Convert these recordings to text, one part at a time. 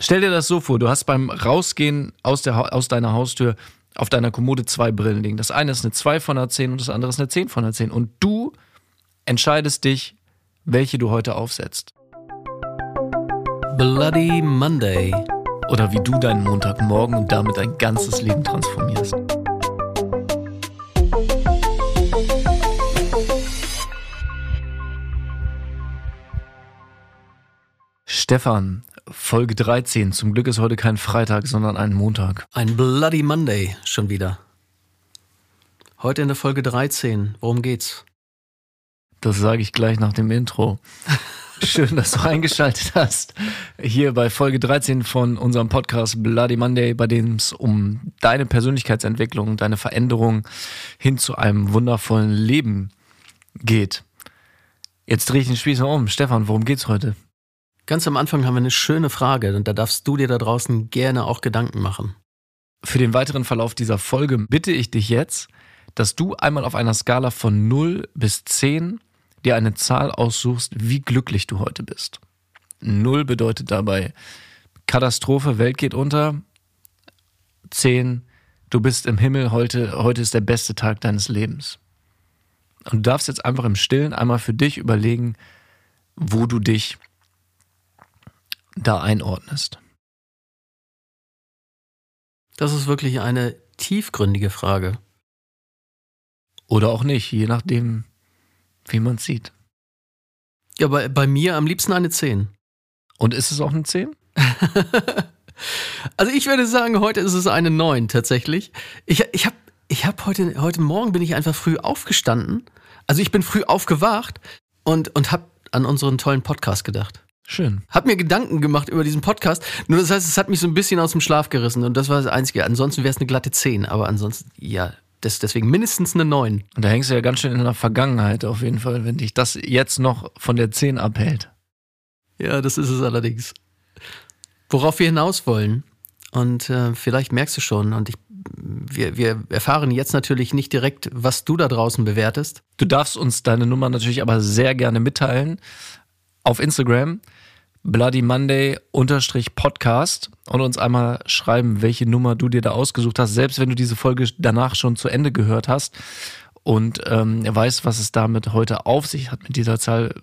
Stell dir das so vor, du hast beim Rausgehen aus, der, aus deiner Haustür auf deiner Kommode zwei Brillen liegen. Das eine ist eine 2 von der 10 und das andere ist eine 10 von der 10. Und du entscheidest dich, welche du heute aufsetzt. Bloody Monday. Oder wie du deinen Montagmorgen und damit dein ganzes Leben transformierst. Stefan, Folge 13. Zum Glück ist heute kein Freitag, sondern ein Montag. Ein Bloody Monday schon wieder. Heute in der Folge 13. Worum geht's? Das sage ich gleich nach dem Intro. Schön, dass du eingeschaltet hast. Hier bei Folge 13 von unserem Podcast Bloody Monday, bei dem es um deine Persönlichkeitsentwicklung, deine Veränderung hin zu einem wundervollen Leben geht. Jetzt drehe ich den Spieß mal um. Stefan, worum geht's heute? Ganz am Anfang haben wir eine schöne Frage und da darfst du dir da draußen gerne auch Gedanken machen. Für den weiteren Verlauf dieser Folge bitte ich dich jetzt, dass du einmal auf einer Skala von 0 bis 10 dir eine Zahl aussuchst, wie glücklich du heute bist. Null bedeutet dabei Katastrophe, Welt geht unter. Zehn, du bist im Himmel, heute, heute ist der beste Tag deines Lebens. Und du darfst jetzt einfach im Stillen einmal für dich überlegen, wo du dich da einordnest. Das ist wirklich eine tiefgründige Frage. Oder auch nicht, je nachdem, wie man es sieht. Ja, bei, bei mir am liebsten eine 10. Und ist es auch eine 10? also ich würde sagen, heute ist es eine 9 tatsächlich. Ich, ich habe ich hab heute, heute Morgen bin ich einfach früh aufgestanden. Also ich bin früh aufgewacht und, und habe an unseren tollen Podcast gedacht. Schön. Hab mir Gedanken gemacht über diesen Podcast. Nur das heißt, es hat mich so ein bisschen aus dem Schlaf gerissen und das war das Einzige. Ansonsten wäre es eine glatte 10, aber ansonsten, ja, das, deswegen mindestens eine 9. Und da hängst du ja ganz schön in der Vergangenheit auf jeden Fall, wenn dich das jetzt noch von der 10 abhält. Ja, das ist es allerdings. Worauf wir hinaus wollen, und äh, vielleicht merkst du schon, und ich, wir, wir erfahren jetzt natürlich nicht direkt, was du da draußen bewertest. Du darfst uns deine Nummer natürlich aber sehr gerne mitteilen auf Instagram. Bloody Monday unterstrich Podcast und uns einmal schreiben, welche Nummer du dir da ausgesucht hast, selbst wenn du diese Folge danach schon zu Ende gehört hast und ähm, weißt, was es damit heute auf sich hat mit dieser Zahl,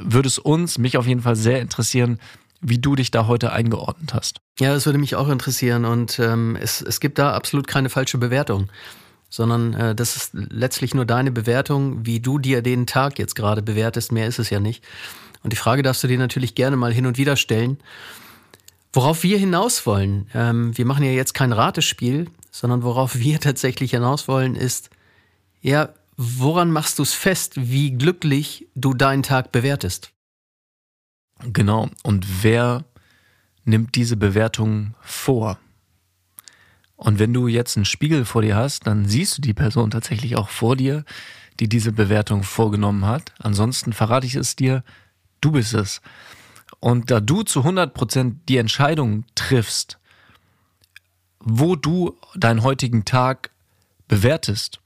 würde es uns, mich auf jeden Fall sehr interessieren, wie du dich da heute eingeordnet hast. Ja, das würde mich auch interessieren und ähm, es, es gibt da absolut keine falsche Bewertung, sondern äh, das ist letztlich nur deine Bewertung, wie du dir den Tag jetzt gerade bewertest, mehr ist es ja nicht. Und die Frage darfst du dir natürlich gerne mal hin und wieder stellen. Worauf wir hinaus wollen, ähm, wir machen ja jetzt kein Ratespiel, sondern worauf wir tatsächlich hinaus wollen, ist, ja, woran machst du es fest, wie glücklich du deinen Tag bewertest? Genau. Und wer nimmt diese Bewertung vor? Und wenn du jetzt einen Spiegel vor dir hast, dann siehst du die Person tatsächlich auch vor dir, die diese Bewertung vorgenommen hat. Ansonsten verrate ich es dir, Du bist es. Und da du zu 100% die Entscheidung triffst, wo du deinen heutigen Tag bewertest,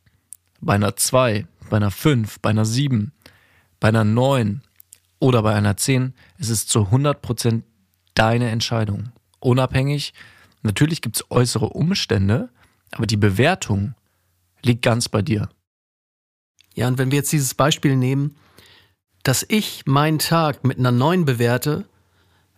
bei einer 2, bei einer 5, bei einer 7, bei einer 9 oder bei einer 10, es ist zu 100% deine Entscheidung. Unabhängig, natürlich gibt es äußere Umstände, aber die Bewertung liegt ganz bei dir. Ja, und wenn wir jetzt dieses Beispiel nehmen, dass ich meinen Tag mit einer 9 bewerte,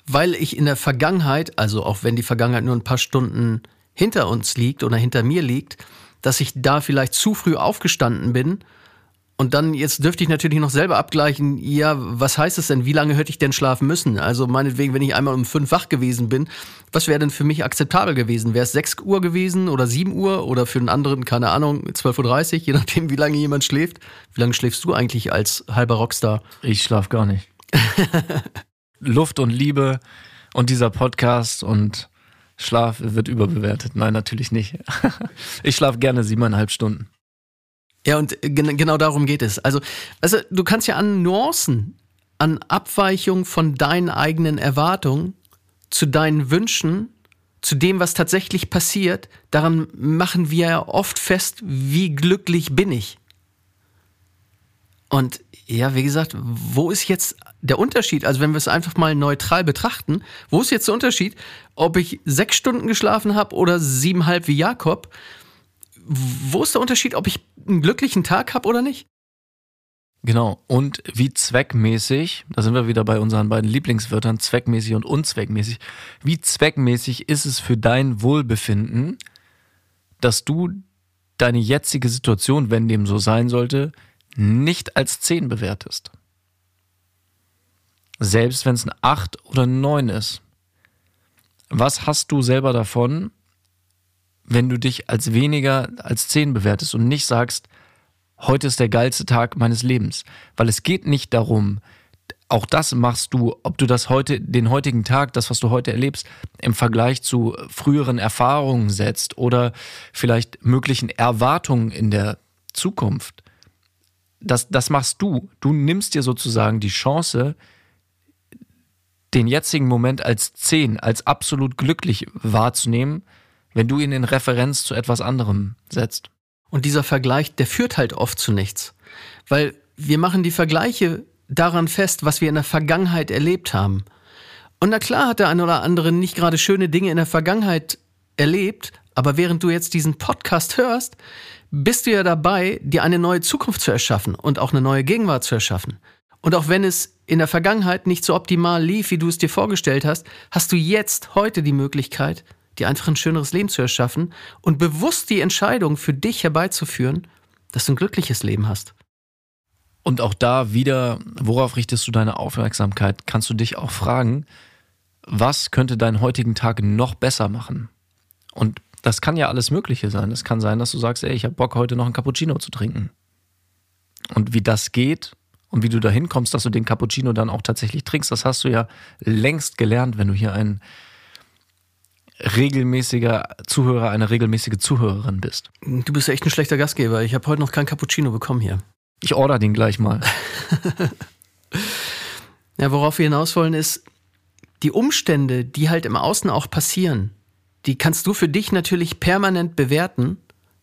weil ich in der Vergangenheit, also auch wenn die Vergangenheit nur ein paar Stunden hinter uns liegt oder hinter mir liegt, dass ich da vielleicht zu früh aufgestanden bin und dann, jetzt dürfte ich natürlich noch selber abgleichen, ja, was heißt es denn? Wie lange hätte ich denn schlafen müssen? Also meinetwegen, wenn ich einmal um fünf wach gewesen bin, was wäre denn für mich akzeptabel gewesen? Wäre es sechs Uhr gewesen oder sieben Uhr oder für einen anderen, keine Ahnung, 12.30 Uhr, je nachdem, wie lange jemand schläft? Wie lange schläfst du eigentlich als halber Rockstar? Ich schlaf gar nicht. Luft und Liebe und dieser Podcast und Schlaf wird überbewertet. Nein, natürlich nicht. ich schlafe gerne siebeneinhalb Stunden. Ja, und gen genau darum geht es. Also, also, du kannst ja an Nuancen, an Abweichung von deinen eigenen Erwartungen zu deinen Wünschen, zu dem, was tatsächlich passiert, daran machen wir ja oft fest, wie glücklich bin ich. Und ja, wie gesagt, wo ist jetzt der Unterschied? Also wenn wir es einfach mal neutral betrachten, wo ist jetzt der Unterschied, ob ich sechs Stunden geschlafen habe oder siebeneinhalb wie Jakob? Wo ist der Unterschied, ob ich einen glücklichen Tag habe oder nicht? Genau. Und wie zweckmäßig, da sind wir wieder bei unseren beiden Lieblingswörtern, zweckmäßig und unzweckmäßig. Wie zweckmäßig ist es für dein Wohlbefinden, dass du deine jetzige Situation, wenn dem so sein sollte, nicht als 10 bewertest? Selbst wenn es ein 8 oder ein 9 ist. Was hast du selber davon, wenn du dich als weniger als 10 bewertest und nicht sagst, heute ist der geilste Tag meines Lebens. Weil es geht nicht darum, auch das machst du, ob du das heute, den heutigen Tag, das, was du heute erlebst, im Vergleich zu früheren Erfahrungen setzt oder vielleicht möglichen Erwartungen in der Zukunft. Das, das machst du. Du nimmst dir sozusagen die Chance, den jetzigen Moment als zehn, als absolut glücklich wahrzunehmen, wenn du ihn in Referenz zu etwas anderem setzt. Und dieser Vergleich, der führt halt oft zu nichts. Weil wir machen die Vergleiche daran fest, was wir in der Vergangenheit erlebt haben. Und na klar hat der eine oder andere nicht gerade schöne Dinge in der Vergangenheit erlebt, aber während du jetzt diesen Podcast hörst, bist du ja dabei, dir eine neue Zukunft zu erschaffen und auch eine neue Gegenwart zu erschaffen. Und auch wenn es in der Vergangenheit nicht so optimal lief, wie du es dir vorgestellt hast, hast du jetzt heute die Möglichkeit, dir einfach ein schöneres Leben zu erschaffen und bewusst die Entscheidung für dich herbeizuführen, dass du ein glückliches Leben hast. Und auch da wieder, worauf richtest du deine Aufmerksamkeit? Kannst du dich auch fragen, was könnte deinen heutigen Tag noch besser machen? Und das kann ja alles Mögliche sein. Es kann sein, dass du sagst, ey, ich habe Bock, heute noch ein Cappuccino zu trinken. Und wie das geht und wie du dahin kommst, dass du den Cappuccino dann auch tatsächlich trinkst, das hast du ja längst gelernt, wenn du hier ein regelmäßiger Zuhörer, eine regelmäßige Zuhörerin bist. Du bist echt ein schlechter Gastgeber. Ich habe heute noch kein Cappuccino bekommen hier. Ich order den gleich mal. ja, worauf wir hinaus wollen, ist, die Umstände, die halt im Außen auch passieren, die kannst du für dich natürlich permanent bewerten.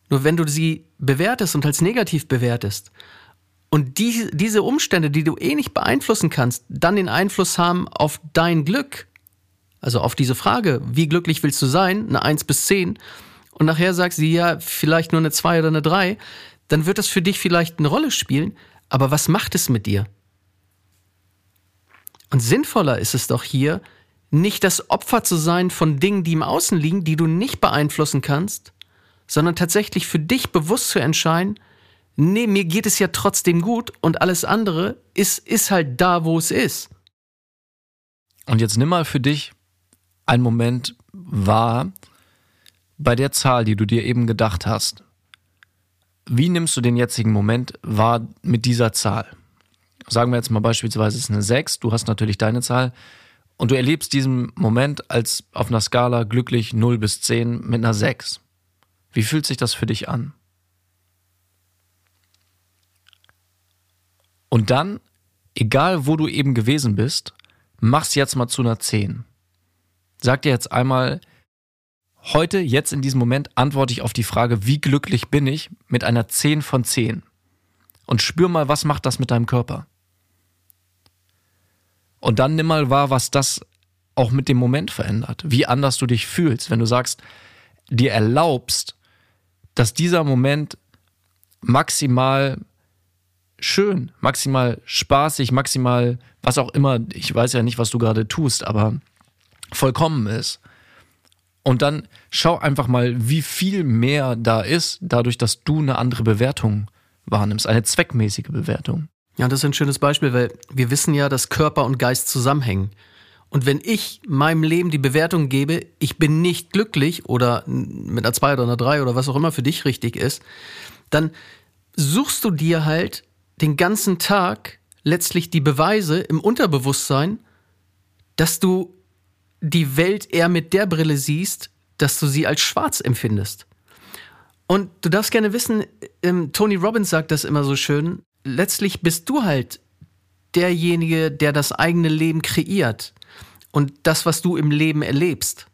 Nur wenn du sie bewertest und als negativ bewertest und die, diese Umstände, die du eh nicht beeinflussen kannst, dann den Einfluss haben auf dein Glück, also auf diese Frage, wie glücklich willst du sein, eine 1 bis 10, und nachher sagst du, ja, vielleicht nur eine 2 oder eine 3, dann wird das für dich vielleicht eine Rolle spielen, aber was macht es mit dir? Und sinnvoller ist es doch hier, nicht das Opfer zu sein von Dingen, die im Außen liegen, die du nicht beeinflussen kannst, sondern tatsächlich für dich bewusst zu entscheiden, nee, mir geht es ja trotzdem gut und alles andere ist, ist halt da, wo es ist. Und jetzt nimm mal für dich einen Moment wahr bei der Zahl, die du dir eben gedacht hast. Wie nimmst du den jetzigen Moment wahr mit dieser Zahl? Sagen wir jetzt mal beispielsweise, es ist eine 6, du hast natürlich deine Zahl und du erlebst diesen Moment als auf einer Skala glücklich 0 bis 10 mit einer 6. Wie fühlt sich das für dich an? Und dann, egal wo du eben gewesen bist, mach's jetzt mal zu einer 10. Sag dir jetzt einmal, Heute, jetzt in diesem Moment, antworte ich auf die Frage, wie glücklich bin ich mit einer 10 von 10. Und spür mal, was macht das mit deinem Körper. Und dann nimm mal wahr, was das auch mit dem Moment verändert. Wie anders du dich fühlst, wenn du sagst, dir erlaubst, dass dieser Moment maximal schön, maximal spaßig, maximal was auch immer, ich weiß ja nicht, was du gerade tust, aber vollkommen ist. Und dann schau einfach mal, wie viel mehr da ist, dadurch, dass du eine andere Bewertung wahrnimmst, eine zweckmäßige Bewertung. Ja, das ist ein schönes Beispiel, weil wir wissen ja, dass Körper und Geist zusammenhängen. Und wenn ich meinem Leben die Bewertung gebe, ich bin nicht glücklich oder mit einer 2 oder einer 3 oder was auch immer für dich richtig ist, dann suchst du dir halt den ganzen Tag letztlich die Beweise im Unterbewusstsein, dass du die Welt eher mit der Brille siehst, dass du sie als schwarz empfindest. Und du darfst gerne wissen, ähm, Tony Robbins sagt das immer so schön, letztlich bist du halt derjenige, der das eigene Leben kreiert und das, was du im Leben erlebst.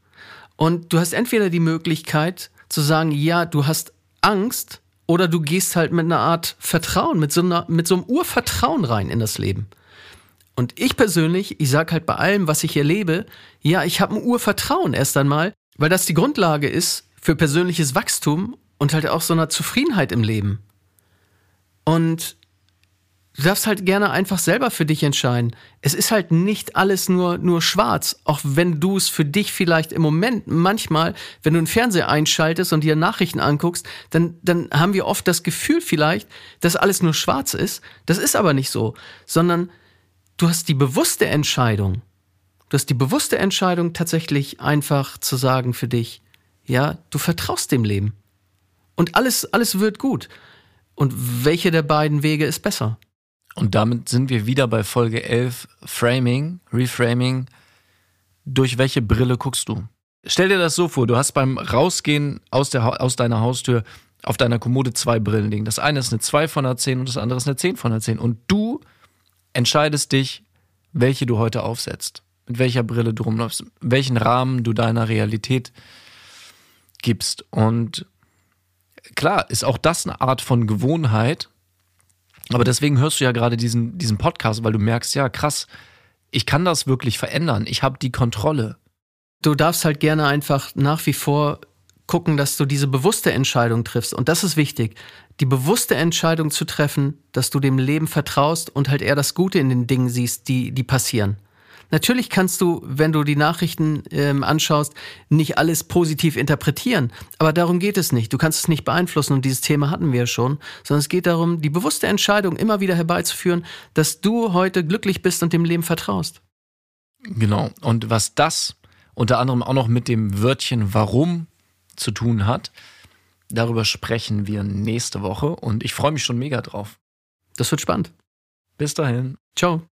Und du hast entweder die Möglichkeit zu sagen, ja, du hast Angst Oder du gehst halt mit einer Art Vertrauen, mit so, einer, mit so einem Urvertrauen rein in das Leben. Und ich persönlich, ich sage halt bei allem, was ich erlebe, ja, ich habe ein Urvertrauen erst einmal, weil das die Grundlage ist für persönliches Wachstum und halt auch so einer Zufriedenheit im Leben. Und du darfst halt gerne einfach selber für dich entscheiden. Es ist halt nicht alles nur, nur schwarz, auch wenn du es für dich vielleicht im Moment manchmal, wenn du einen Fernseher einschaltest und dir Nachrichten anguckst, dann, dann haben wir oft das Gefühl vielleicht, dass alles nur schwarz ist. Das ist aber nicht so, sondern du hast die bewusste Entscheidung, du hast die bewusste Entscheidung tatsächlich einfach zu sagen für dich, ja, du vertraust dem Leben. Und alles, alles wird gut. Und welche der beiden Wege ist besser? Und damit sind wir wieder bei Folge 11, Framing, Reframing. Durch welche Brille guckst du? Stell dir das so vor, du hast beim Rausgehen aus, der, aus deiner Haustür auf deiner Kommode zwei Brillen liegen. Das eine ist eine 2 von der 10 und das andere ist eine 10 von der 10. Und du entscheidest dich, welche du heute aufsetzt, mit welcher Brille du rumläufst, welchen Rahmen du deiner Realität gibst. Und klar, ist auch das eine Art von Gewohnheit. Aber deswegen hörst du ja gerade diesen, diesen Podcast, weil du merkst, ja, krass, ich kann das wirklich verändern. Ich habe die Kontrolle. Du darfst halt gerne einfach nach wie vor gucken, dass du diese bewusste Entscheidung triffst. Und das ist wichtig. Die bewusste Entscheidung zu treffen, dass du dem Leben vertraust und halt eher das Gute in den Dingen siehst, die, die passieren. Natürlich kannst du, wenn du die Nachrichten ähm, anschaust, nicht alles positiv interpretieren. Aber darum geht es nicht. Du kannst es nicht beeinflussen und dieses Thema hatten wir schon, sondern es geht darum, die bewusste Entscheidung immer wieder herbeizuführen, dass du heute glücklich bist und dem Leben vertraust. Genau. Und was das unter anderem auch noch mit dem Wörtchen warum zu tun hat. Darüber sprechen wir nächste Woche und ich freue mich schon mega drauf. Das wird spannend. Bis dahin. Ciao.